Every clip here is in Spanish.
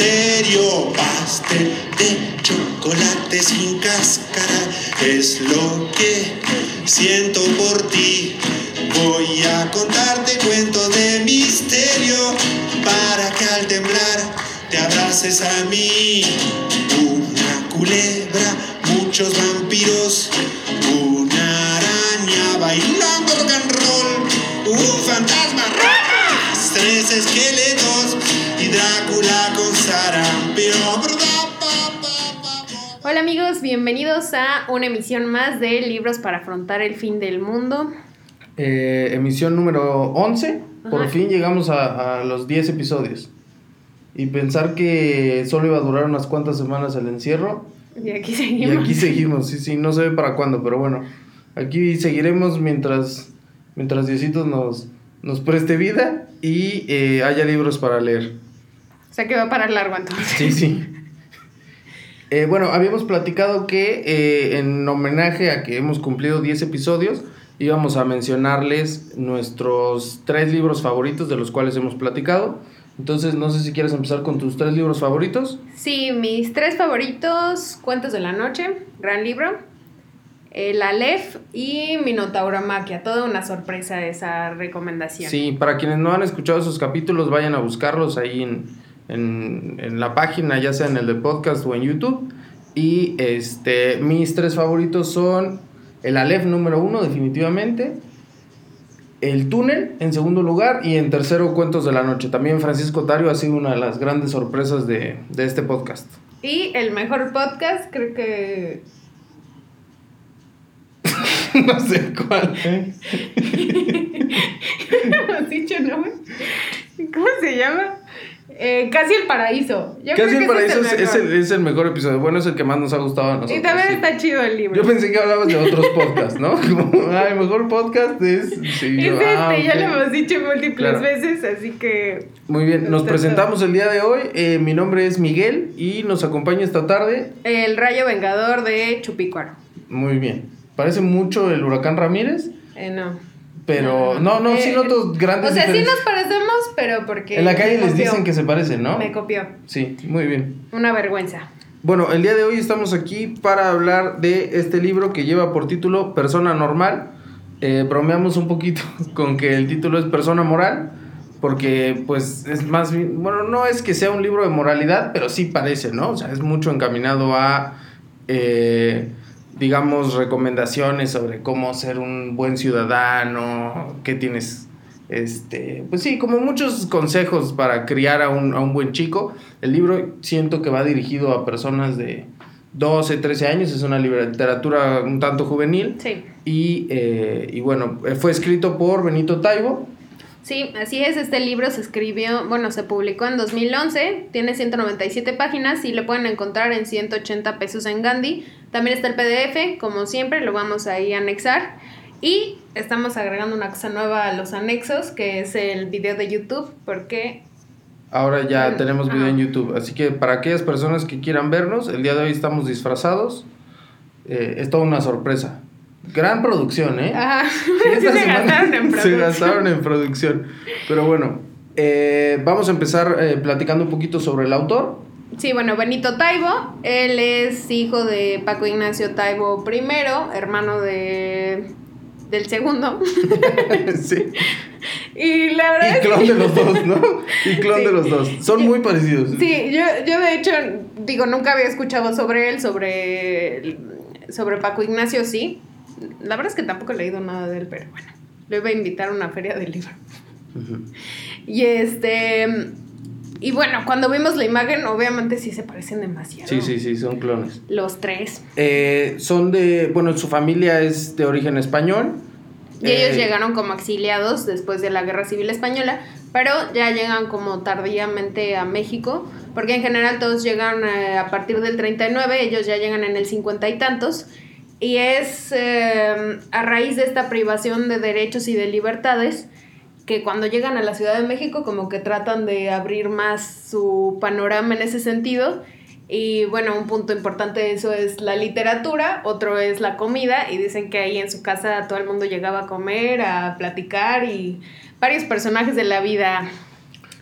misterio. Pastel de chocolate sin cáscara es lo que siento por ti. Voy a contarte cuentos de misterio para que al temblar te abraces a mí. Una culebra, muchos vampiros, una araña bailando rock and roll, un fantasma, tres esqueletos Drácula con sarampión. Hola amigos, bienvenidos a una emisión más de Libros para afrontar el fin del mundo. Eh, emisión número 11. Por Ajá. fin llegamos a, a los 10 episodios. Y pensar que solo iba a durar unas cuantas semanas el encierro. Y aquí Y seguimos. aquí seguimos, sí, sí, no se ve para cuándo, pero bueno. Aquí seguiremos mientras, mientras Diosito nos, nos preste vida y eh, haya libros para leer. Sea que va para largo entonces. Sí, sí. Eh, bueno, habíamos platicado que eh, en homenaje a que hemos cumplido 10 episodios, íbamos a mencionarles nuestros tres libros favoritos de los cuales hemos platicado. Entonces, no sé si quieres empezar con tus tres libros favoritos. Sí, mis tres favoritos, Cuentos de la Noche, gran libro, El Aleph y Minotauromaquia. Toda una sorpresa esa recomendación. Sí, para quienes no han escuchado esos capítulos, vayan a buscarlos ahí en, en, en la página, ya sea en el de podcast o en YouTube. Y este, mis tres favoritos son el Aleph número uno, definitivamente. El túnel en segundo lugar y en tercero Cuentos de la Noche. También Francisco Tario ha sido una de las grandes sorpresas de, de este podcast. Y el mejor podcast, creo que... no sé cuál. ¿Has dicho nombre? ¿Cómo se llama? Eh, Casi el Paraíso. Yo Casi creo el que paraíso es, el, es el mejor episodio. Bueno, es el que más nos ha gustado a nosotros. Y también sí. está chido el libro. Yo pensé que hablabas de otros podcasts, ¿no? Como, ah, el mejor podcast es. Sí, Es yo, este, ah, ya lo hemos dicho múltiples Claro. veces, así que Muy bien, nos presentamos el día de hoy. Eh, mi nombre es Miguel y nos acompaña esta tarde. el rayo vengador de Chupicuaro. Muy bien. Parece mucho el huracán Ramírez, Eh, no. Pero no, no, sí Eh, noto grandes O sea, sí nos parecemos, pero porque. En la calle les copió. dicen que se parecen, ¿no? Me copió. Sí, muy bien. Una vergüenza. Bueno, el día de hoy estamos aquí para hablar de este libro que lleva por título Persona Normal. Eh, bromeamos un poquito con que el título es Persona Moral, porque pues es más bien, bueno, no es que sea un libro de moralidad, pero sí parece, ¿no? O sea, es mucho encaminado a, eh, digamos, recomendaciones sobre cómo ser un buen ciudadano, qué tienes este, pues sí, como muchos consejos para criar a un, a un buen chico. El libro siento que va dirigido a personas de 12, 13 años, es una literatura un tanto juvenil. Sí. Y, eh, y bueno, eh, fue escrito por Benito Taibo. Sí, así es. Este libro se escribió, bueno, se publicó en 2011. Tiene 197 páginas y lo pueden encontrar en 180 pesos en Gandhi. También está el PDF, como siempre, lo vamos ahí a anexar. Y estamos agregando una cosa nueva a los anexos, que es el video de YouTube, porque Ahora ya Bueno, tenemos video ajá. en YouTube. Así que para aquellas personas que quieran vernos, el día de hoy estamos disfrazados. Eh, es toda una sorpresa. Gran producción, ¿eh? ajá, Sí, se semana gastaron en Se producción. gastaron en producción. Pero bueno, eh, vamos a empezar eh, platicando un poquito sobre el autor. Sí, bueno, Benito Taibo, él es hijo de Paco Ignacio Taibo I, hermano de del segundo. sí. y la verdad Y es que- clon de los dos, ¿no? Y clon Sí. de los dos. Son muy parecidos. Sí, yo, yo de hecho, digo, nunca había escuchado sobre él, sobre, sobre Paco Ignacio, sí. La verdad es que tampoco he leído nada de él, pero bueno, lo iba a invitar a una feria del libro. Y este, y bueno, cuando vimos la imagen, obviamente sí se parecen demasiado. Sí, sí, sí, son clones. Los tres. Eh, son de, bueno, su familia es de origen español. Y ellos Eh, llegaron como exiliados después de la Guerra Civil Española, pero ya llegan como tardíamente a México, porque en general todos llegan eh, a partir del 39, ellos ya llegan en el 50 y tantos, y es eh, a raíz de esta privación de derechos y de libertades que cuando llegan a la Ciudad de México como que tratan de abrir más su panorama en ese sentido. Y bueno, un punto importante de eso es la literatura, otro es la comida, y dicen que ahí en su casa todo el mundo llegaba a comer, a platicar, y varios personajes de la vida.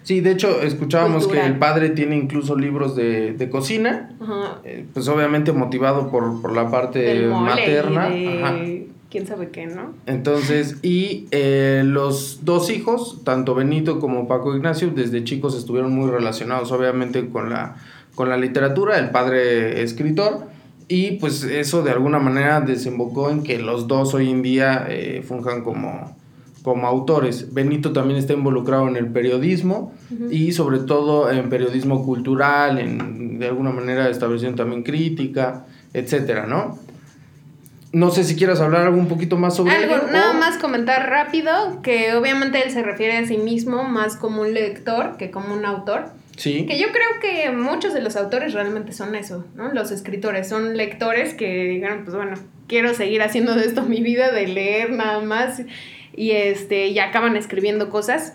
Sí, de hecho, escuchábamos Cultural. que el padre tiene incluso libros de, de cocina, Ajá. eh, pues obviamente motivado por, por la parte materna. de Ajá. Quién sabe qué, ¿no? Entonces, y eh, los dos hijos, tanto Benito como Paco Ignacio, desde chicos estuvieron muy relacionados, obviamente, con la, con la literatura, el padre escritor, y pues eso de alguna manera desembocó en que los dos hoy en día eh, funjan como, como autores. Benito también está involucrado en el periodismo y sobre todo en periodismo cultural, en de alguna manera estableciendo también crítica, etcétera, ¿no? No sé si quieras hablar algo un poquito más sobre Algo, ello, nada o- más comentar rápido que obviamente él se refiere a sí mismo más como un lector que como un autor. Sí. Que yo creo que muchos de los autores realmente son eso, ¿no? Los escritores son lectores que digan, pues bueno, quiero seguir haciendo de esto mi vida, de leer nada más, y este, y acaban escribiendo cosas.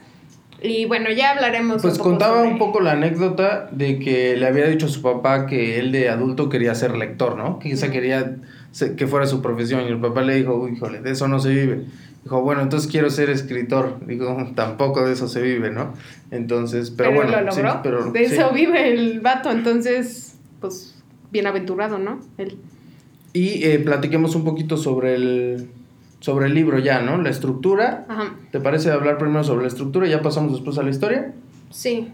Y bueno, ya hablaremos. Pues un poco contaba sobre- un poco la anécdota de que le había dicho a su papá que él de adulto quería ser lector, ¿no? Que Ujú. quería que fuera su profesión. Y el papá le dijo, "Uy, híjole, de eso no se vive. Dijo, bueno, entonces quiero ser escritor. Digo, tampoco de eso se vive, ¿no? Entonces, pero, Pero, bueno. lo sí, logró. pero, de sí. eso vive el vato, entonces, pues, bienaventurado, ¿no? Él. Y eh, platiquemos un poquito sobre el, sobre el libro ya, ¿no? La estructura. Ajá. ¿Te parece hablar primero sobre la estructura y ya pasamos después a la historia? Sí.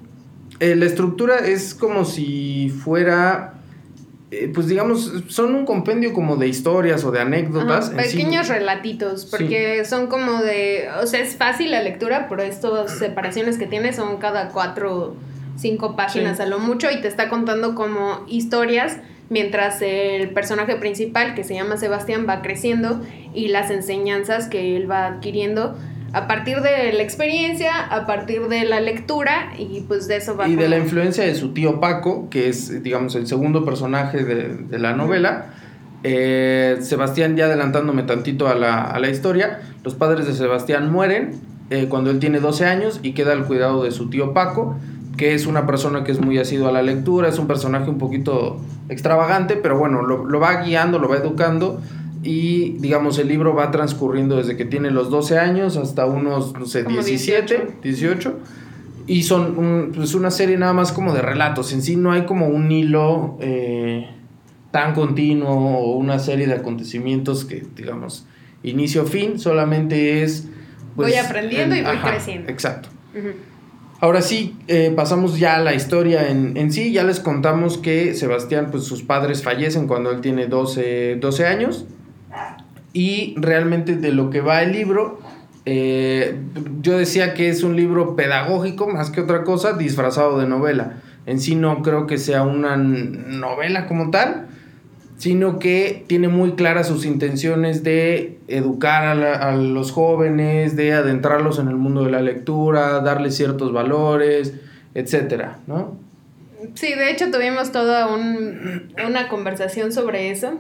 Eh, la estructura es como si fuera, eh, pues digamos, son un compendio como de historias o de anécdotas. Ajá, en sí. pequeños relatitos, porque son como de, o sea, es fácil la lectura, pero estas separaciones que tiene son cada cuatro, cinco páginas Sí. a lo mucho y te está contando como historias mientras el personaje principal, que se llama Sebastián, va creciendo y las enseñanzas que él va adquiriendo a partir de la experiencia, a partir de la lectura y pues de eso va Y de la influencia de su tío Paco, que es, digamos, el segundo personaje de, de la novela. Eh, Sebastián, ya adelantándome tantito a la, a la historia, los padres de Sebastián mueren eh, cuando él tiene 12 años y queda al cuidado de su tío Paco, que es una persona que es muy asidua a la lectura, es un personaje un poquito extravagante, pero bueno, lo, lo va guiando, lo va educando y digamos el libro va transcurriendo desde que tiene los 12 años hasta unos, no sé, Como 17, 18. Y son un- pues una serie nada más como de relatos. En sí no hay como un hilo eh, tan continuo o una serie de acontecimientos que, digamos, inicio-fin. Solamente es... pues, Voy aprendiendo y voy ajá, creciendo. Exacto. Ahora sí, eh, pasamos ya a la historia en, en sí. Ya les contamos que Sebastián, pues sus padres fallecen cuando él tiene 12, 12 años. Y realmente de lo que va el libro, eh, yo decía que es un libro pedagógico más que otra cosa, disfrazado de novela. En sí no creo que sea una novela como tal, sino que tiene muy claras sus intenciones de educar a, la- los jóvenes, de adentrarlos en el mundo de la lectura, darles ciertos valores, etcétera, ¿no? Sí, de hecho tuvimos toda un- una conversación sobre eso,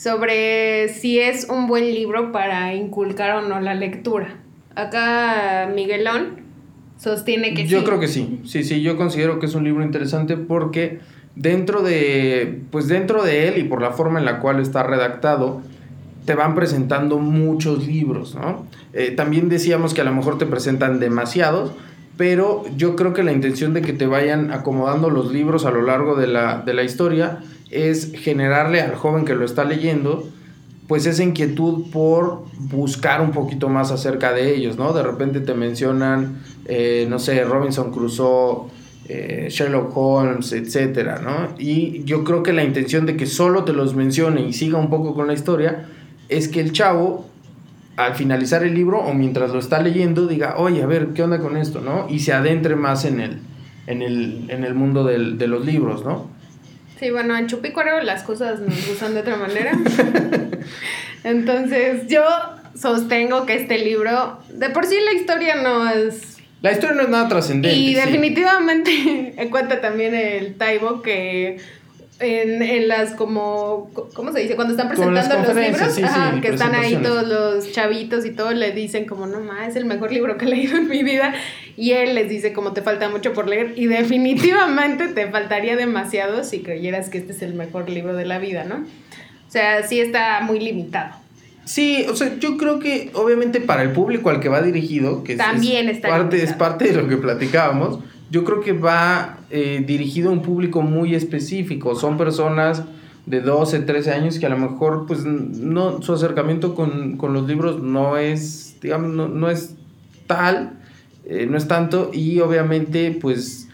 sobre si es un buen libro para inculcar o no la lectura. Acá Miguelón sostiene que yo sí. creo que sí, sí, sí, yo considero que es un libro interesante porque dentro de, pues dentro de él y por la forma en la cual está redactado, te van presentando muchos libros, ¿no? Eh, también decíamos que a lo mejor te presentan demasiados, pero yo creo que la intención de que te vayan acomodando los libros a lo largo de la, de la historia es generarle al joven que lo está leyendo pues esa inquietud por buscar un poquito más acerca de ellos, ¿no? De repente te mencionan, eh, no sé, Robinson Crusoe, eh, Sherlock Holmes, etcétera, ¿no? Y yo creo que la intención de que solo te los mencione y siga un poco con la historia es que el chavo, al finalizar el libro o mientras lo está leyendo, diga, oye, a ver, ¿qué onda con esto, no? Y se adentre más en el, en el, en el mundo del- de los libros, ¿no? Sí, bueno, en Chupícuaro las cosas nos gustan de otra manera. Entonces, yo sostengo que este libro, de por sí la historia no es La historia no es nada trascendente. Y sí. definitivamente cuenta también el Taibo que en, en las como, ¿cómo se dice? Cuando están presentando los libros, sí, sí, ajá, que están ahí todos los chavitos y todo, le dicen como, no más, es el mejor libro que he leído en mi vida. Y él les dice como te falta mucho por leer. Y definitivamente te faltaría demasiado si creyeras que este es el mejor libro de la vida, ¿no? O sea, sí está muy limitado. Sí, o sea, yo creo que obviamente para el público al que va dirigido, que es- También es, está parte, es parte de lo que platicábamos, yo creo que va eh, dirigido a un público muy específico. Son personas de 12, 13 años que a lo mejor pues no, su acercamiento con, con los libros no es, digamos, no, no es tal, eh, no es tanto y obviamente pues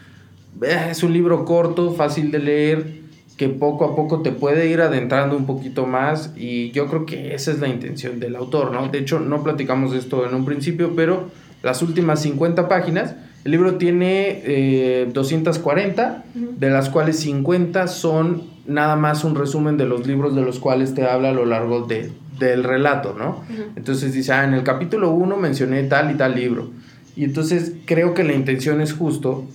es un libro corto, fácil de leer, que poco a poco te puede ir adentrando un poquito más y yo creo que esa es la intención del autor, ¿no? De hecho, no platicamos esto en un principio, pero las últimas 50 páginas, el libro tiene eh, 240, de las cuales 50 son nada más un resumen de los libros de los cuales te habla a lo largo de, del relato, ¿no? Ujú. Entonces dice, ah, en el capítulo 1 mencioné tal y tal libro. Y entonces creo que la intención es justo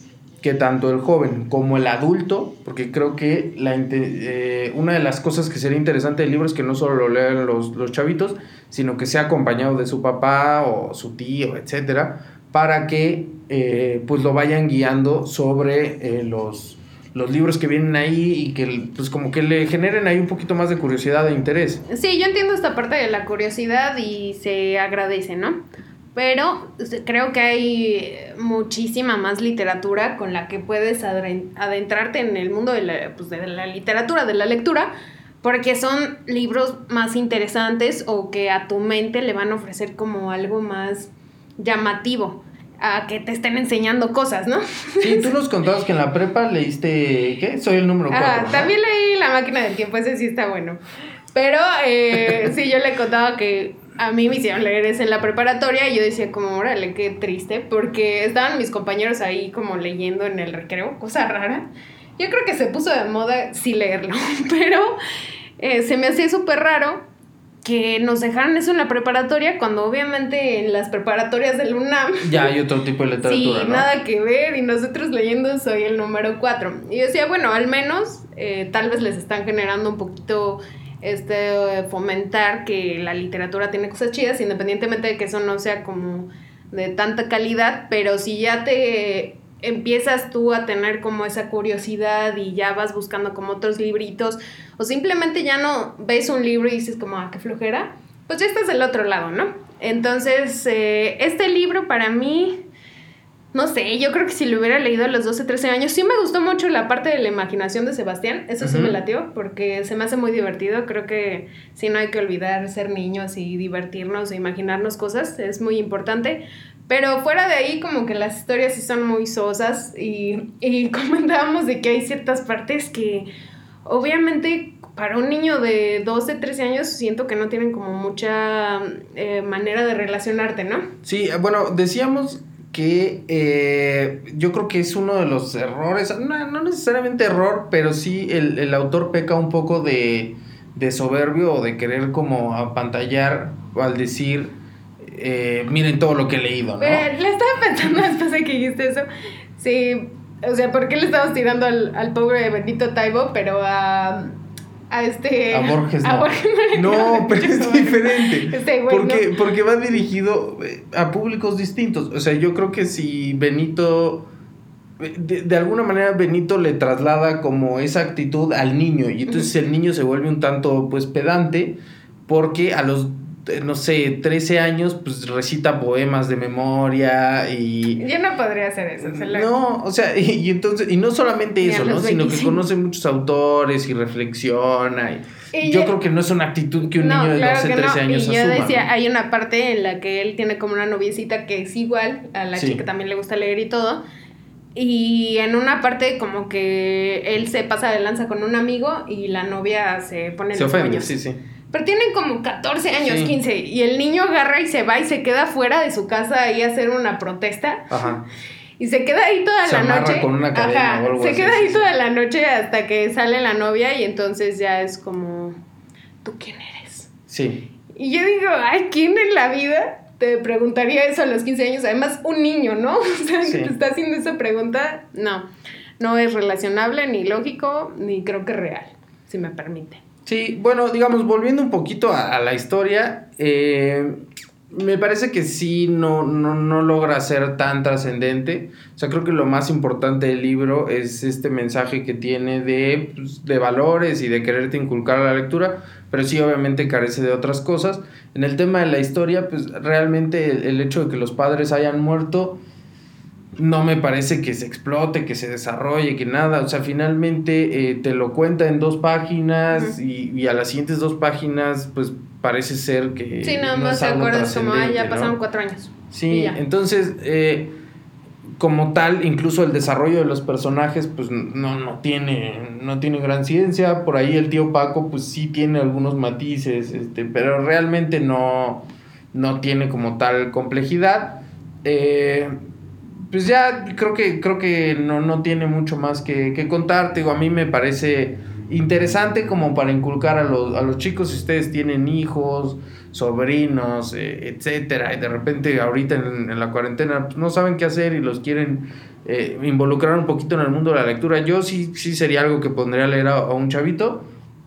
que tanto el joven como el adulto, porque creo que la, eh, una de las cosas que sería interesante del libro es que no solo lo lean los, los chavitos, sino que sea acompañado de su papá o su tío, etcétera, para que eh, pues lo vayan guiando sobre eh, los, los libros que vienen ahí y que pues como que le generen ahí un poquito más de curiosidad e interés. Sí, yo entiendo esta parte de la curiosidad y se agradece, ¿no? Pero creo que hay muchísima más literatura con la que puedes adentrarte en el mundo de la, pues, de la literatura, de la lectura, porque son libros más interesantes o que a tu mente le van a ofrecer como algo más llamativo, a que te estén enseñando cosas, ¿no? Sí, tú nos contabas que en la prepa leíste, ¿qué? Soy el número 4. Ah, también leí La máquina del tiempo, ese sí está bueno. Pero eh, sí, yo le contaba que a mí me hicieron leer ese en la preparatoria y yo decía como, órale, qué triste, porque estaban mis compañeros ahí como leyendo en el recreo, cosa rara. Yo creo que se puso de moda sí leerlo, pero eh, se me hacía súper raro que nos dejaran eso en la preparatoria cuando obviamente en las preparatorias del UNAM Ya hay otro tipo de literatura, Sí, ¿no? nada que ver. Y nosotros leyendo soy el número 4. Y yo decía, bueno, al menos eh, tal vez les están generando un poquito este fomentar que la literatura tiene cosas chidas, independientemente de que eso no sea como de tanta calidad, pero si ya te empiezas tú a tener como esa curiosidad y ya vas buscando como otros libritos o simplemente ya no ves un libro y dices como, ah, qué flojera, pues ya estás del otro lado, ¿no? Entonces, eh, este libro para mí, no sé, yo creo que si lo hubiera leído a los 12, 13 años, sí me gustó mucho la parte de la imaginación de Sebastián, eso sí Ujú. me latió, porque se me hace muy divertido, creo que sí no hay que olvidar ser niños y divertirnos e imaginarnos cosas, es muy importante. Pero fuera de ahí, como que las historias sí son muy sosas y, y comentábamos de que hay ciertas partes que obviamente para un niño de 12, 13 años siento que no tienen como mucha eh, manera de relacionarte, ¿no? Sí, eh, bueno, decíamos que eh, yo creo que es uno de los errores, no, no necesariamente error, pero sí el, el autor peca un poco de, de soberbio o de querer como apantallar al decir, eh, miren todo lo que he leído, ¿no? Pero le estaba pensando después de que dijiste eso. Sí, o sea, ¿por qué le estamos tirando al, al pobre Benito Taibo, pero a, a este... A Borges a no. Borges no No, pero es diferente. Este güey, Porque, ¿no? porque va dirigido eh, a públicos distintos. O sea, yo creo que si Benito. eh, De, de alguna manera Benito le traslada como esa actitud al niño. Y entonces el niño se vuelve un tanto pues pedante. Porque a los no sé, 13 años, pues recita poemas de memoria y. Yo no podría hacer eso. se lo- No, o sea, y, y entonces, y no solamente eso, ¿no? Sino que 25. conoce muchos autores y reflexiona. Y, Y yo ya- creo que no es una actitud que un no, niño de claro 12, que 13 no. años y yo asuma. decía, ¿no? hay una parte en la que él tiene como una noviecita que es igual, a la Sí. chica también le gusta leer y todo. Y en una parte como que él se pasa de lanza con un amigo y la novia se pone Se los ofende, sí, sí. Pero tienen como 14 años, Sí. 15. Y el niño agarra y se va y se queda fuera de su casa ahí a hacer una protesta. Ajá. Y se queda ahí toda Se la noche. con una cadena Ajá, o algo se así, queda ahí sí. toda la noche hasta que sale la novia y entonces ya es como, ¿tú quién eres? Sí. Y yo digo, ay, ¿quién en la vida te preguntaría eso a los 15 años? Además, un niño, ¿no? O sea, Sí. que te está haciendo esa pregunta. No, no es relacionable, ni lógico, ni creo que real, si me permite. Sí, bueno, digamos, volviendo un poquito a, la historia, eh, me parece que sí no, no, no logra ser tan trascendente. O sea, creo que lo más importante del libro es este mensaje que tiene de, pues, de valores y de quererte inculcar a la lectura, pero sí obviamente carece de otras cosas. En el tema de la historia, pues realmente el, el hecho de que los padres hayan muerto no me parece que se explote, que se desarrolle, que nada. O sea, finalmente eh, te lo cuenta en dos páginas y, y, a las siguientes dos páginas, pues parece ser que. Sí, nada más te acuerdas como, ah, ya pasaron cuatro años. Sí, entonces, eh, como tal, incluso el desarrollo de los personajes, pues no, no, tiene, no tiene gran ciencia. Por ahí el tío Paco, pues sí tiene algunos matices, este, pero realmente no, no tiene como tal complejidad. Eh pues ya creo que, creo que no, no tiene mucho más que, que contar. A mí me parece interesante como para inculcar a los, a los chicos si ustedes tienen hijos, sobrinos, eh, etcétera, y de repente ahorita en, la cuarentena pues, no saben qué hacer y los quieren eh, involucrar un poquito en el mundo de la lectura. Yo sí, sí sería algo que pondría a leer a, a un chavito,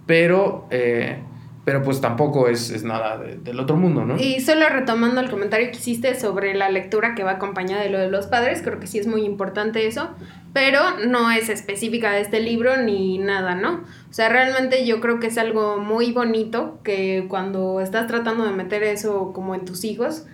pero... Eh, pero pues tampoco es, es nada del otro mundo, ¿no? Y solo retomando el comentario que hiciste sobre la lectura que va acompañada de lo de los padres, creo que sí es muy importante eso, pero no es específica de este libro ni nada, ¿no? O sea, realmente yo creo que es algo muy bonito que cuando estás tratando de meter eso como en tus hijos,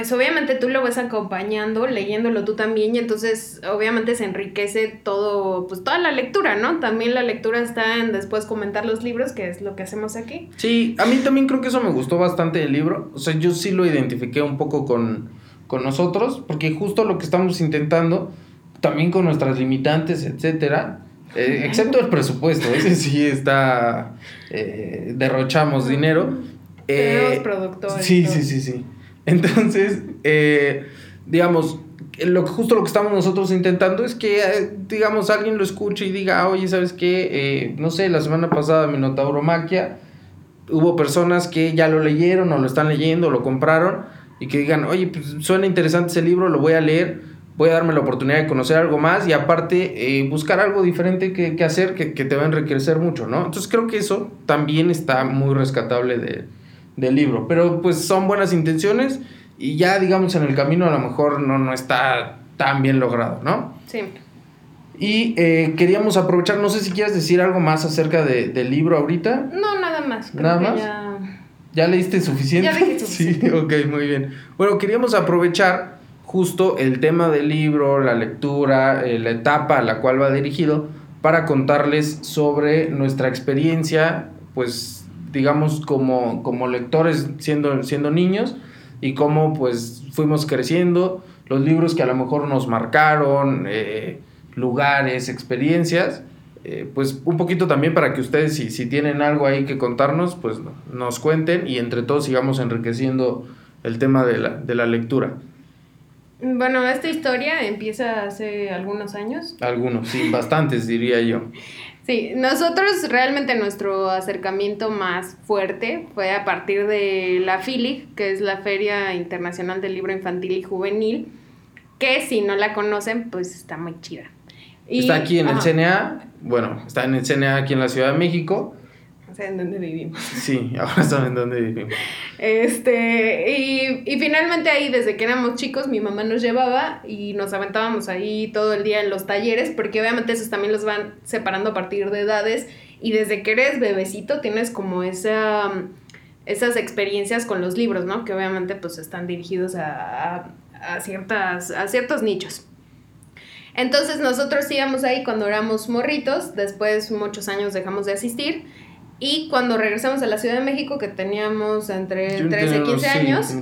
pues obviamente tú lo ves acompañando, leyéndolo tú también, y entonces obviamente se enriquece todo, pues toda la lectura, ¿no? También la lectura está en después comentar los libros, que es lo que hacemos aquí. Sí, a mí también creo que eso me gustó bastante del libro, o sea, yo sí lo identifiqué un poco con, con nosotros, porque justo lo que estamos intentando, también con nuestras limitantes, etcétera, eh, excepto el presupuesto, ese sí está, eh, derrochamos dinero. Eh, productores. Sí, sí, sí, sí. Entonces, eh, digamos, lo, justo lo que estamos nosotros intentando es que, eh, digamos, alguien lo escuche y diga, oye, ¿sabes qué? Eh, no sé, la semana pasada Minotauromaquia, hubo personas que ya lo leyeron o lo están leyendo, o lo compraron y que digan, oye, pues suena interesante ese libro, lo voy a leer, voy a darme la oportunidad de conocer algo más y aparte buscar algo diferente que, que hacer que, que, te va a enriquecer mucho, ¿no? Entonces creo que eso también está muy rescatable de, del libro. Pero pues son buenas intenciones y ya digamos en el camino a lo mejor no, no está tan bien logrado, ¿no? Sí. Y eh, queríamos aprovechar, no sé si quieres decir algo más acerca de, del libro ahorita. No, nada más. nada más. Ya... ¿Ya leíste suficiente? Ya leí suficiente. Sí, ok, muy bien. Bueno, queríamos aprovechar justo el tema del libro, la lectura, eh, la etapa a la cual va dirigido, para contarles sobre nuestra experiencia, pues digamos, como, como lectores siendo, siendo niños y cómo pues fuimos creciendo, los libros que a lo mejor nos marcaron, eh, lugares, experiencias, eh, pues un poquito también para que ustedes si, si tienen algo ahí que contarnos, pues nos cuenten y entre todos sigamos enriqueciendo el tema de la, de la lectura. Bueno, esta historia empieza hace algunos años. Algunos, sí, bastantes diría yo. Sí, nosotros realmente nuestro acercamiento más fuerte fue a partir de la FILIC, que es la Feria Internacional del Libro Infantil y Juvenil, que si no la conocen, pues está muy chida. está aquí en el CNA, bueno, está en el CNA aquí en la Ciudad de México en dónde vivimos. Sí, ahora saben dónde vivimos. Este, y, y, finalmente ahí, desde que éramos chicos, mi mamá nos llevaba y nos aventábamos ahí todo el día en los talleres, porque obviamente esos también los van separando a partir de edades. Y desde que eres bebecito tienes como esa, esas experiencias con los libros, ¿no? Que obviamente pues están dirigidos a, a, ciertas, a ciertos nichos. Entonces nosotros íbamos ahí cuando éramos morritos, después muchos años dejamos de asistir y cuando regresamos a la Ciudad de México, que teníamos entre 13 y 15 años,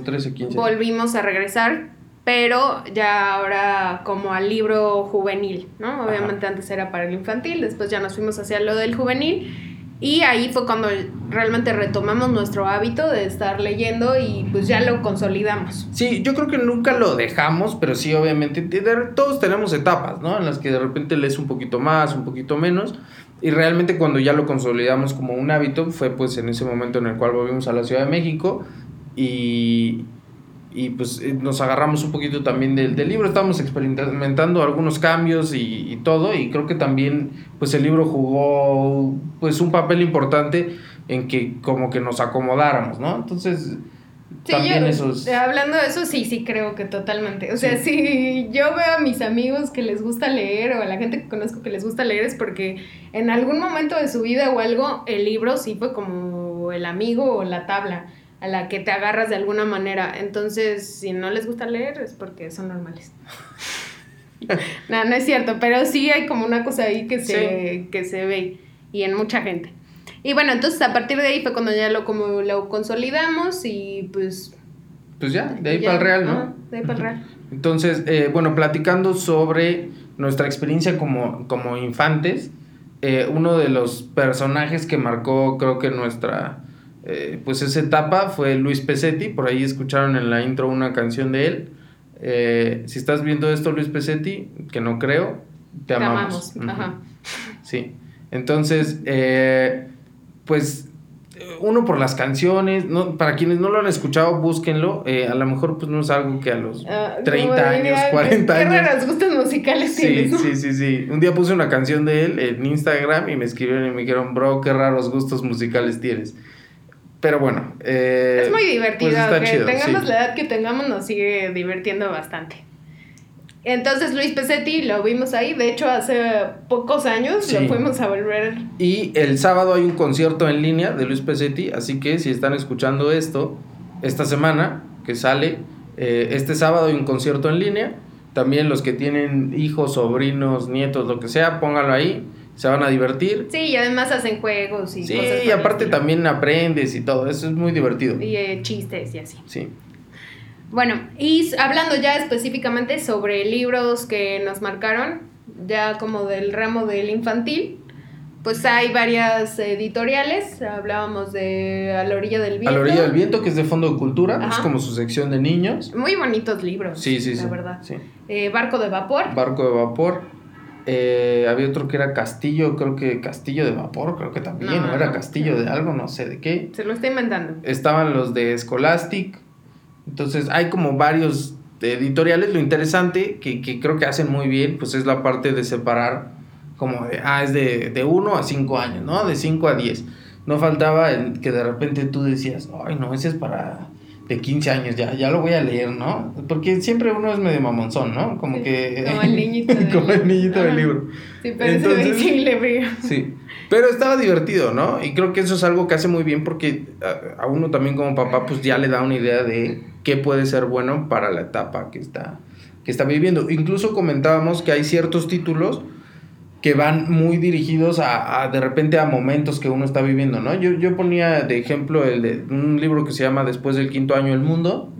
volvimos a regresar, pero ya ahora como al libro juvenil, ¿no? Obviamente antes era para el infantil, después ya nos fuimos hacia lo del juvenil. Y ahí fue cuando realmente retomamos nuestro hábito de estar leyendo y pues ya lo consolidamos. Sí, yo creo que nunca lo dejamos, pero sí, obviamente, todos tenemos etapas, ¿no? En las que de repente lees un poquito más, un poquito menos. Y realmente cuando ya lo consolidamos como un hábito fue pues en ese momento en el cual volvimos a la Ciudad de México y, y pues eh, nos agarramos un poquito también del, del libro, estábamos experimentando algunos cambios y, y, todo y creo que también pues el libro jugó pues un papel importante en que como que nos acomodáramos, ¿no? Entonces Sí, también yo, esos... hablando de eso, sí, sí creo que totalmente. O sea, si yo veo a mis amigos que les gusta leer o a la gente que conozco que les gusta leer es porque en algún momento de su vida o algo, el libro sí fue como el amigo o la tabla a la que te agarras de alguna manera. Entonces, si no les gusta leer es porque son normales. no, no es cierto, pero sí hay como una cosa ahí que se, que se ve y en mucha gente. Y bueno, entonces a partir de ahí fue cuando ya lo, como lo consolidamos y pues... Pues ya, de ahí ya, para el real, ¿no? ajá, de ahí para el real. Entonces, eh, bueno, platicando sobre nuestra experiencia como, como infantes, eh, uno de los personajes que marcó, creo que nuestra, eh, pues esa etapa fue Luis Pesetti, por ahí escucharon en la intro una canción de él. Eh, si estás viendo esto, Luis Pesetti, que no creo, te, Te amamos. amamos, ajá. Sí, entonces, eh, pues uno por las canciones, no, para quienes no lo han escuchado, búsquenlo. eh, a lo mejor pues no es algo que a los Ah, 30 como años, diría, 40 qué años. raros gustos musicales Sí, tienes, ¿no? sí, sí, sí. Un día puse una canción de él en Instagram y me escribieron y me dijeron, bro, qué raros gustos musicales tienes. Pero bueno. eh, Es muy divertido, pues aunque chido, tengamos sí. la edad que tengamos, nos sigue divirtiendo bastante. Entonces Luis Pesetti lo vimos ahí, de hecho hace pocos años Sí. lo fuimos a volver. Y el sábado hay un concierto en línea de Luis Pesetti, así que si están escuchando esto, esta semana que sale, eh, este sábado hay un concierto en línea. También los que tienen hijos, sobrinos, nietos, lo que sea, pónganlo ahí, se van a divertir. Sí, y además hacen juegos y Sí, cosas y aparte también aprendes y todo, eso es muy divertido. Y eh, chistes y así. Sí. Bueno, y hablando ya específicamente sobre libros que nos marcaron, ya como del ramo del infantil, pues hay varias editoriales. Hablábamos de A la orilla del viento. A la orilla del viento, que es de Fondo de Cultura, es como su sección de niños. Muy bonitos libros. Sí, sí, la sí. verdad. sí. Eh, Barco de vapor. Barco de vapor. Eh, había otro que era Castillo, creo que Castillo de vapor, creo que también, No, o era no. Castillo de algo, no sé de qué. Se lo está inventando. Estaban los de Scholastic. Entonces hay como varios editoriales. Lo interesante, que, que creo que hacen muy bien, pues es la parte de separar como de, ah, es de, de 1 a 5 años, ¿no? De 5 a 10. No faltaba el que de repente tú decías, ay, no, ese es para de 15 años, ya, ya lo voy a leer, ¿no? Porque siempre uno es medio mamonzón, ¿no? Como Sí, que... como el niñito del como el niñito del libro. Sí, pero Entonces-. Sí, pero estaba divertido, ¿no? Y creo que eso es algo que hace muy bien porque a, a uno también como papá pues ya le da una idea de qué puede ser bueno para la etapa que está, que está viviendo. Incluso comentábamos que hay ciertos títulos que van muy dirigidos a, a, de repente a momentos que uno está viviendo, ¿no? Yo, yo ponía de ejemplo el de un libro que se llama Después del quinto año el mundo,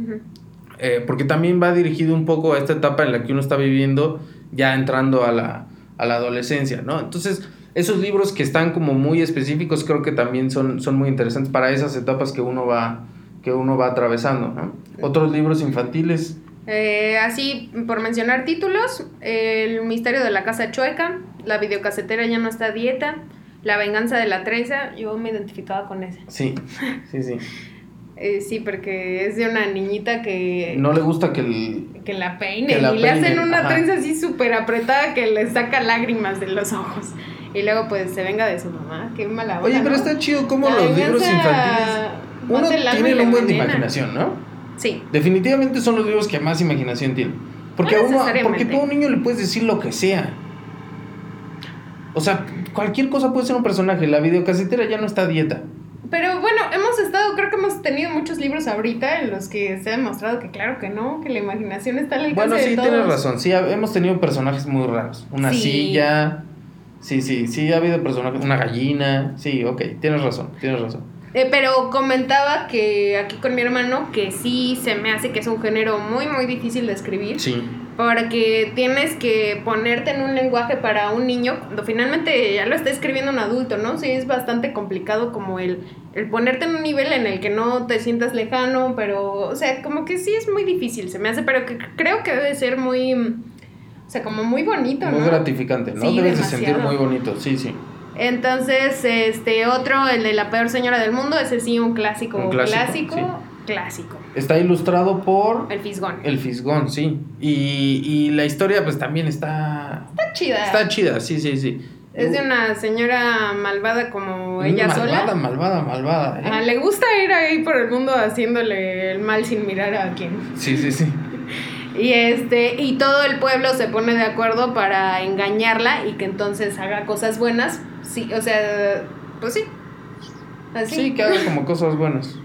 eh, porque también va dirigido un poco a esta etapa en la que uno está viviendo ya entrando a la, a la adolescencia, ¿no? Entonces, esos libros que están como muy específicos creo que también son, son muy interesantes para esas etapas que uno va, que uno va atravesando, ¿no? Otros libros infantiles, Eh, así, por mencionar títulos, El misterio de la casa chueca, La videocasetera ya no está a dieta, La venganza de la treza, yo me identificaba con ese. sí, sí, sí. Eh, sí, porque es de una niñita que, No le gusta que el... que la peine Que la y le hacen peinen, una ajá. trenza así súper apretada que le saca lágrimas de los ojos. Y luego pues se venga de su mamá, qué mala onda, Oye, pero ¿no? está chido como La los libros infantiles... Uno tiene un buen de imaginación, ¿no? Sí, Definitivamente son los libros que más imaginación tienen. Porque, No a uno, porque tú a un niño le puedes decir lo que sea. O sea, cualquier cosa puede ser un personaje. La videocasetera ya no está a dieta. Pero bueno, hemos estado, creo que hemos tenido muchos libros ahorita en los que se ha demostrado que claro que no, que la imaginación está al alcance Bueno, sí, de todos. tienes razón. Sí, hemos tenido personajes muy raros. Una Sí. silla. Sí, sí, sí, ha habido personajes. Una gallina. Sí, ok, tienes razón, tienes razón. Eh, pero comentaba que aquí con mi hermano que sí se me hace que es un género muy muy difícil de escribir Sí, porque tienes que ponerte en un lenguaje para un niño cuando finalmente ya lo está escribiendo un adulto, ¿no? Sí es bastante complicado como el, el ponerte en un nivel en el que no te sientas lejano, pero o sea, como que sí es muy difícil, se me hace, pero que creo que debe ser muy o sea, como muy bonito, muy ¿no? gratificante, ¿no? Sí, Debes de sentir muy bonito, sí, sí. Entonces, este otro, el de la peor señora del mundo, ese sí un clásico, Un clásico, clásico, sí. clásico. Está ilustrado por El fisgón. El Fisgón, sí. Y, y la historia, pues también está. Está chida. Está chida, sí, sí, sí. Es de una señora malvada como ella malvada, sola. Malvada, malvada, ¿eh? Ah, le gusta ir ahí por el mundo haciéndole el mal sin mirar a quién. Sí, sí, sí. Y este, y todo el pueblo se pone de acuerdo para engañarla y que entonces haga cosas buenas. Sí, o sea, pues sí. Así. Sí, que haga como cosas buenas.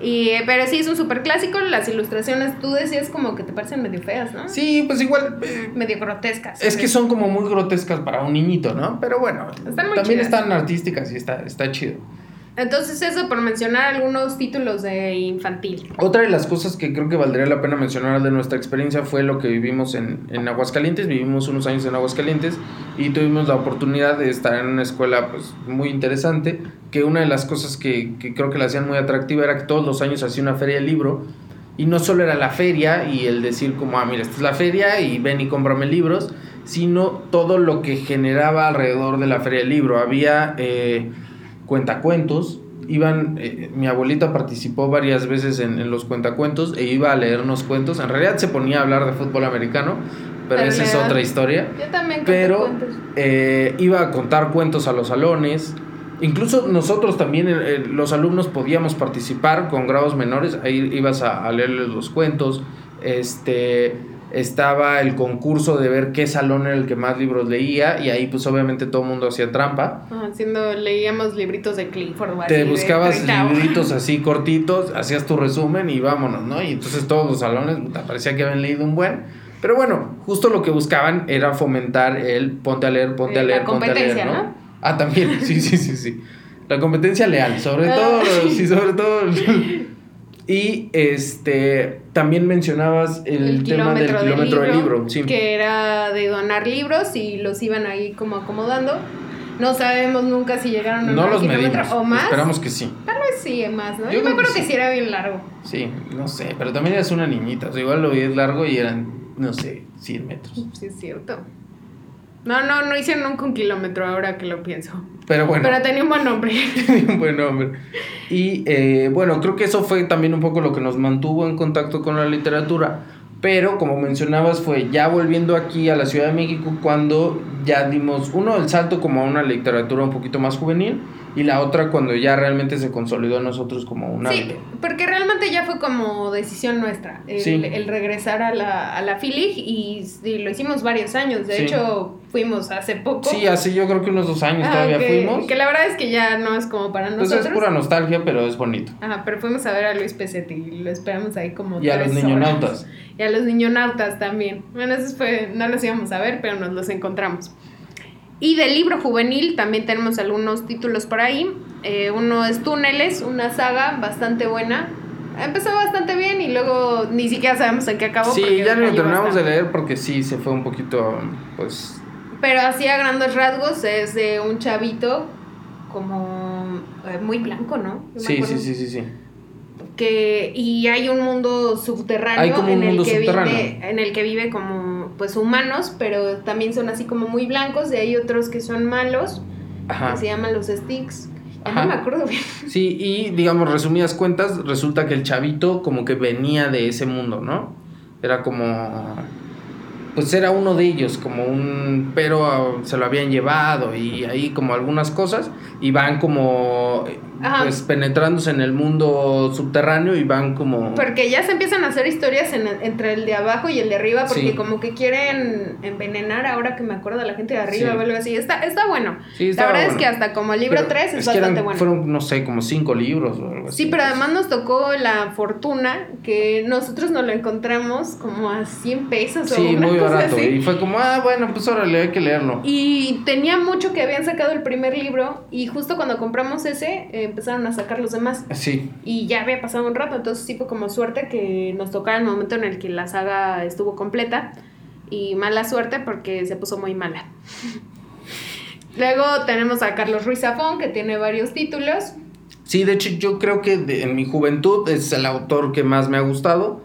Y, pero sí, es un super clásico. Las ilustraciones, tú decías como que te parecen medio feas, ¿no? Sí, pues igual. eh, Medio grotescas. es que son como muy grotescas para un niñito, ¿no? Pero bueno, Están muy también chidas. están artísticas y está, está chido. Entonces, eso por mencionar algunos títulos de infantil. Otra de las cosas que creo que valdría la pena mencionar de nuestra experiencia fue lo que vivimos en, en Aguascalientes. Vivimos unos años en Aguascalientes y tuvimos la oportunidad de estar en una escuela pues, muy interesante. Que una de las cosas que, que creo que la hacían muy atractiva era que todos los años hacía una feria del libro. Y no solo era la feria y el decir como, ah, mira, esta es la feria y ven y cómprame libros, sino todo lo que generaba alrededor de la feria del libro. Había eh, cuentacuentos, iban, eh, mi abuelita participó varias veces en, en los cuentacuentos e iba a leernos cuentos. En realidad se ponía a hablar de fútbol americano, pero, esa es otra historia. Yo también Pero eh, iba a contar cuentos a los salones. Incluso nosotros también, eh, eh, los alumnos, podíamos participar con grados menores. Ahí ibas a, a leerles los cuentos. Este, estaba el concurso de ver qué salón era el que más libros leía. Y ahí, pues, obviamente, todo el mundo hacía trampa. Haciendo, leíamos libritos de Clifford. Te buscabas 30 hojas. libritos así cortitos, hacías tu resumen y vámonos, ¿no? Y entonces todos los salones, puta, parecía que habían leído un buen. Pero bueno, justo lo que buscaban era fomentar el ponte a leer, ponte a Eh, la leer, ponte a leer, ¿no? ¿no? Ah, también, sí, sí, sí, sí. La competencia leal, sobre Ah. todo, sí, sobre todo. Y este, también mencionabas el, tema del kilómetro del libro, sí. que era de donar libros y los iban ahí como acomodando. No sabemos nunca si llegaron a No un los kilómetro medimos, o más. esperamos que sí. Tal vez sí, más, ¿no? Yo Yo, creo me acuerdo que que, sí. sí era bien largo. Sí, no sé, pero también eras una niñita, o sea, igual lo vi largo y eran, no sé, 100 metros. Sí, es cierto. No, no, no hicieron nunca un kilómetro ahora que lo pienso. Pero bueno. Pero tenía un buen nombre. un buen hombre. Y eh, bueno, creo que eso fue también un poco lo que nos mantuvo en contacto con la literatura. Pero como mencionabas, fue ya volviendo aquí a la Ciudad de México cuando ya dimos, uno, el salto como a una literatura un poquito más juvenil y la otra cuando ya realmente se consolidó nosotros como un Sí, porque realmente ya fue como decisión nuestra el, Sí. el regresar a la, a la FILIG y, y lo hicimos varios años. De Sí. hecho, fuimos hace poco. Sí, hace yo creo que unos dos años Ah, todavía que, fuimos. que la verdad es que ya no es como para Pues nosotros. es pura nostalgia, pero es bonito. Ajá, pero fuimos a ver a Luis Pesetti y lo esperamos ahí como Y a los horas. niñonautas. Y a los niñonautas también. Bueno, esos fue, no los íbamos a ver, pero nos los encontramos. Y del libro juvenil también tenemos algunos títulos por ahí. Eh, uno es Túneles, una saga bastante buena. Empezó bastante bien y luego ni siquiera sabemos en qué acabó. Sí, ya lo terminamos de leer porque sí, se fue un poquito, pues... Pero así a grandes rasgos es de un chavito como eh, muy blanco, ¿no? Sí, sí, sí, sí, sí. que y hay un mundo subterráneo Hay como un en el mundo que subterráneo. vive en el que vive como pues humanos pero también son así como muy blancos y hay otros que son malos Ajá. que se llaman los sticks Ya Ajá. no me acuerdo bien Sí, y digamos, resumidas cuentas, resulta que el chavito como que venía de ese mundo, ¿no? Era como... Pues era uno de ellos, como un... Pero ah, se lo habían llevado y ahí como algunas cosas y van como... Ajá. Pues penetrándose en el mundo subterráneo y van como... porque ya se empiezan a hacer historias en- entre el de abajo y el de arriba porque Sí. como que quieren envenenar ahora que me acuerdo a la gente de arriba Sí. o algo así está está bueno Sí, la verdad es bueno. que hasta como el libro Pero 3 es, que bastante eran- bueno Fueron, no sé, como cinco libros o algo así. Sí, pero entonces- además nos tocó la fortuna que nosotros nos lo encontramos como a 100 pesos o Sí, una muy cosa barato. así. Y fue como, ah, bueno, pues órale, hay que leerlo. Y tenía mucho que habían sacado el primer libro y justo cuando compramos ese eh, empezaron a sacar los demás. Sí, Y ya había pasado un rato, entonces sí fue como suerte que nos tocara el momento en el que la saga estuvo completa. Y mala suerte porque se puso muy mala. Luego tenemos a Carlos Ruiz Zafón, que tiene varios títulos. Sí, de hecho yo creo que de- en mi juventud es el autor que más me ha gustado.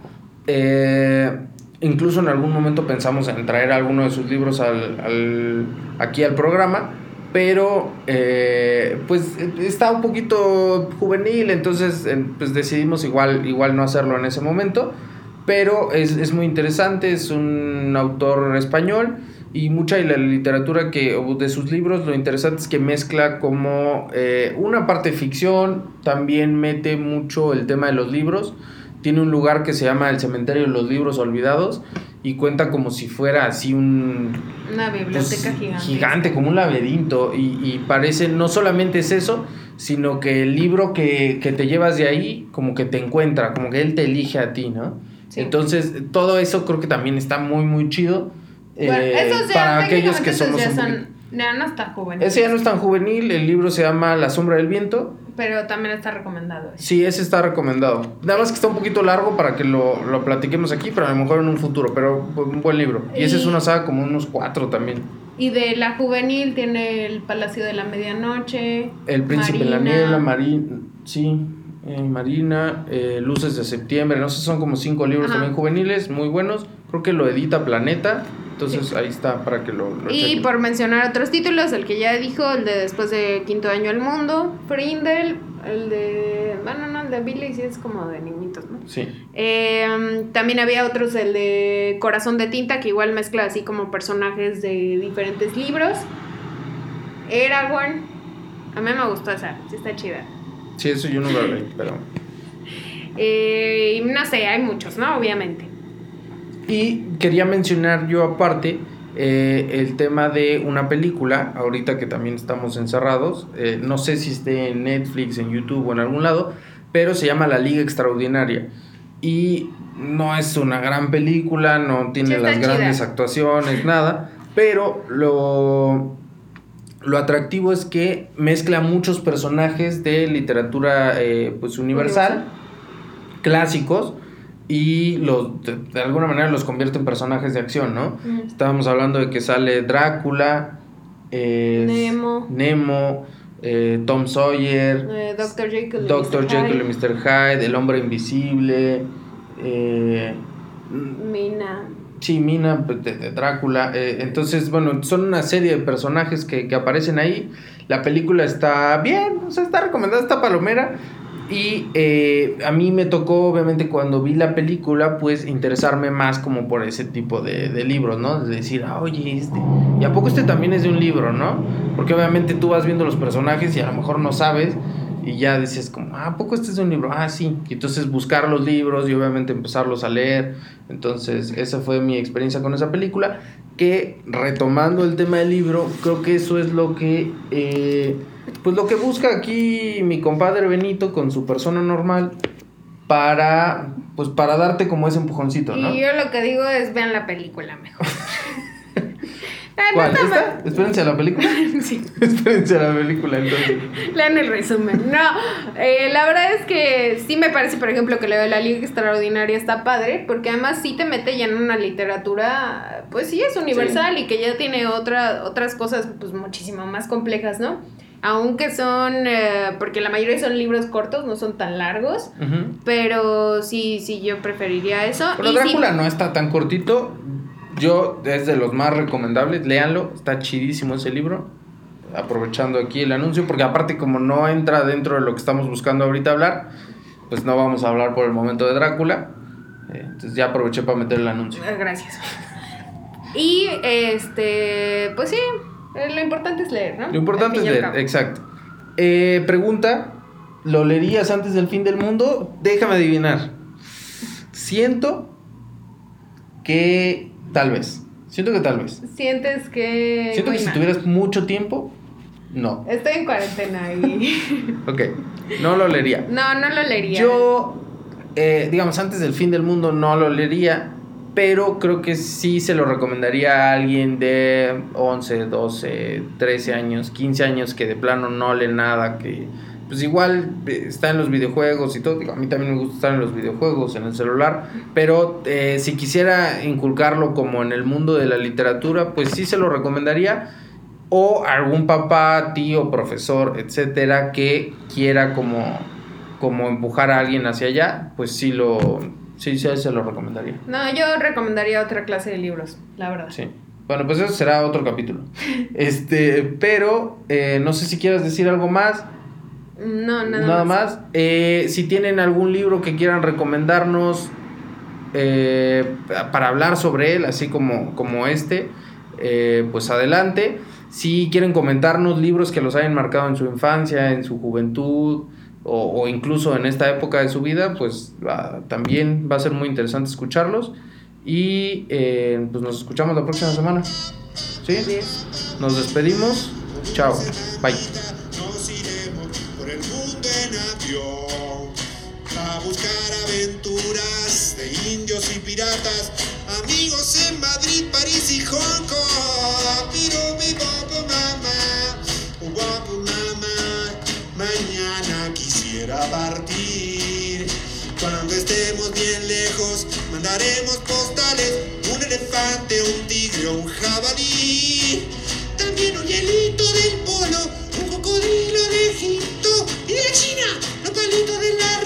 Eh, incluso en algún momento pensamos en traer alguno de sus libros al, al- aquí al programa, pero eh, pues está un poquito juvenil, entonces eh, pues decidimos igual, igual no hacerlo en ese momento. Pero es, es muy interesante, es un autor español Y mucha de la literatura que, de sus libros, lo interesante es que mezcla como eh, una parte ficción, también mete mucho el tema de los libros. Tiene un lugar que se llama el Cementerio de los Libros Olvidados y cuenta como si fuera así un... Una biblioteca pues, gigante. Gigante, como un laberinto. Y, y parece, no solamente es eso, sino que el libro que, que te llevas de ahí, como que te encuentra, como que él te elige a ti, ¿no? Sí. Entonces, todo eso creo que también está muy, muy chido. Bueno, eh, para aquellos que somos ya son, ya no está joven. Ese ya no es tan juvenil, el libro se llama La sombra del viento. Pero también está recomendado. Sí, ese está recomendado. Nada más que está un poquito largo para que lo, lo platiquemos aquí, pero a lo mejor en un futuro, pero un buen libro. Y, ese es una saga como unos cuatro también. Y de la juvenil tiene el Palacio de la Medianoche. El príncipe en la niebla, Marina, sí, eh, Marina, eh, Luces de septiembre, no sé, son como cinco libros Ajá. también juveniles, muy buenos. Creo que lo edita Planeta, entonces ahí está para que lo, lo Y chequen. por mencionar otros títulos, el que ya dijo, el de Después de Quinto Año al Mundo, Frindel, el de... Bueno, no, el de Billy sí es como de niñitos, ¿no? Sí. Eh, también había otros, el de Corazón de Tinta, que igual mezcla así como personajes de diferentes libros. Aragorn, a mí me gustó esa, sí está chida. Sí, eso yo no lo leí, pero... Eh, no sé, hay muchos, ¿no? Obviamente. Y quería mencionar yo aparte eh, el tema de una película, ahorita que también estamos encerrados, eh, no sé si esté en Netflix, en YouTube o en algún lado, pero se llama La Liga Extraordinaria. Y no es una gran película, no tiene Sí, las grandes chida. actuaciones, nada, pero lo, lo atractivo es que mezcla muchos personajes de literatura eh, pues universal, clásicos, y los, de, de alguna manera los convierte en personajes de acción, ¿no? Mm. Estábamos hablando de que sale Drácula, es Nemo. Nemo, eh, Tom Sawyer, Eh, Dr. Jekyll. y Dr. Mr. Jekyll y Hyde, Mr. Hyde, El Hombre Invisible, eh, Mina. Sí, Mina pues, Drácula. eh, entonces, bueno, son una serie de personajes que, que aparecen ahí. La película está bien, o sea, está recomendada, está palomera. Y eh, a mí me tocó, obviamente, cuando vi la película, pues interesarme más como por ese tipo de, de libros, ¿no? De decir, ah, oye, este. ¿Y a poco este también es de un libro, no? Porque obviamente tú vas viendo los personajes y a lo mejor no sabes. Y ya dices, como, ah, ¿a poco este es un libro? Ah, sí. Y entonces buscar los libros y obviamente empezarlos a leer. Entonces, esa fue mi experiencia con esa película. Que retomando el tema del libro, creo que eso es lo que. eh, pues lo que busca aquí mi compadre Benito con su persona normal para pues para darte como ese empujoncito. Y yo lo que digo es vean la película mejor. Ah, no ¿Cuál? ¿Esta? Espérense a la película. Sí, Espérense a la película entonces. lean el resumen. No, eh, la verdad es que sí me parece, por ejemplo, que lo de la Liga Extraordinaria está padre, porque además sí te mete ya en una literatura, pues sí es universal y que ya tiene otra, otras cosas pues muchísimo más complejas, ¿no? Aunque son, eh, porque la mayoría son libros cortos, no son tan largos, Ujú. pero sí, sí, yo preferiría eso. Pero Y sí- Drácula no está tan cortito. Yo es de los más recomendables, léanlo, está chidísimo ese libro. Aprovechando aquí el anuncio, porque aparte como no entra dentro de lo que estamos buscando ahorita hablar, pues no vamos a hablar por el momento de Drácula. Eh, entonces ya aproveché para meter el anuncio. Ah, Gracias. Y este, pues sí, eh, lo importante es leer, ¿no? Lo importante es leer, exacto. Eh, pregunta, ¿lo leerías antes del fin del mundo? Déjame adivinar. Siento que tal vez. Siento que tal vez. Sientes que. Siento que si mal. tuvieras mucho tiempo, no. Estoy en cuarentena y. Ok, no lo leería. no, no lo leería. Yo, eh, digamos, antes del fin del mundo no lo leería, pero creo que sí se lo recomendaría a alguien de 11, 12, 13 años, 15 años que de plano no lee nada, que pues igual eh, está en los videojuegos y todo. Digo, a mí también me gusta estar en los videojuegos, en el celular, pero eh, si quisiera inculcarlo como en el mundo de la literatura, pues sí se lo recomendaría o algún papá, tío, profesor, etcétera, que quiera como, como empujar a alguien hacia allá, pues sí lo sí, sí se lo recomendaría. No, yo recomendaría otra clase de libros, la verdad. Sí. Bueno, pues eso será otro capítulo. Este, pero eh, no sé si quieras decir algo más. No, nada, Nada, más. más. Eh, si tienen algún libro que quieran recomendarnos eh, para hablar sobre él, así como, como este, eh, pues adelante. Si quieren comentarnos libros que los hayan marcado en su infancia, en su juventud o, o incluso en esta época de su vida, pues ah, también va a ser muy interesante escucharlos. Y pues nos escuchamos la próxima semana. ¿Sí? Nos despedimos. Chao. Bye. y piratas, amigos en Madrid, París y Hong Kong. Pero vivo mamá, oh, guapo mamá, mañana quisiera partir. Cuando estemos bien lejos, mandaremos postales, un elefante, un tigre, un jabalí. También un hielito del polo, un cocodrilo de Egipto y de China, los palitos del la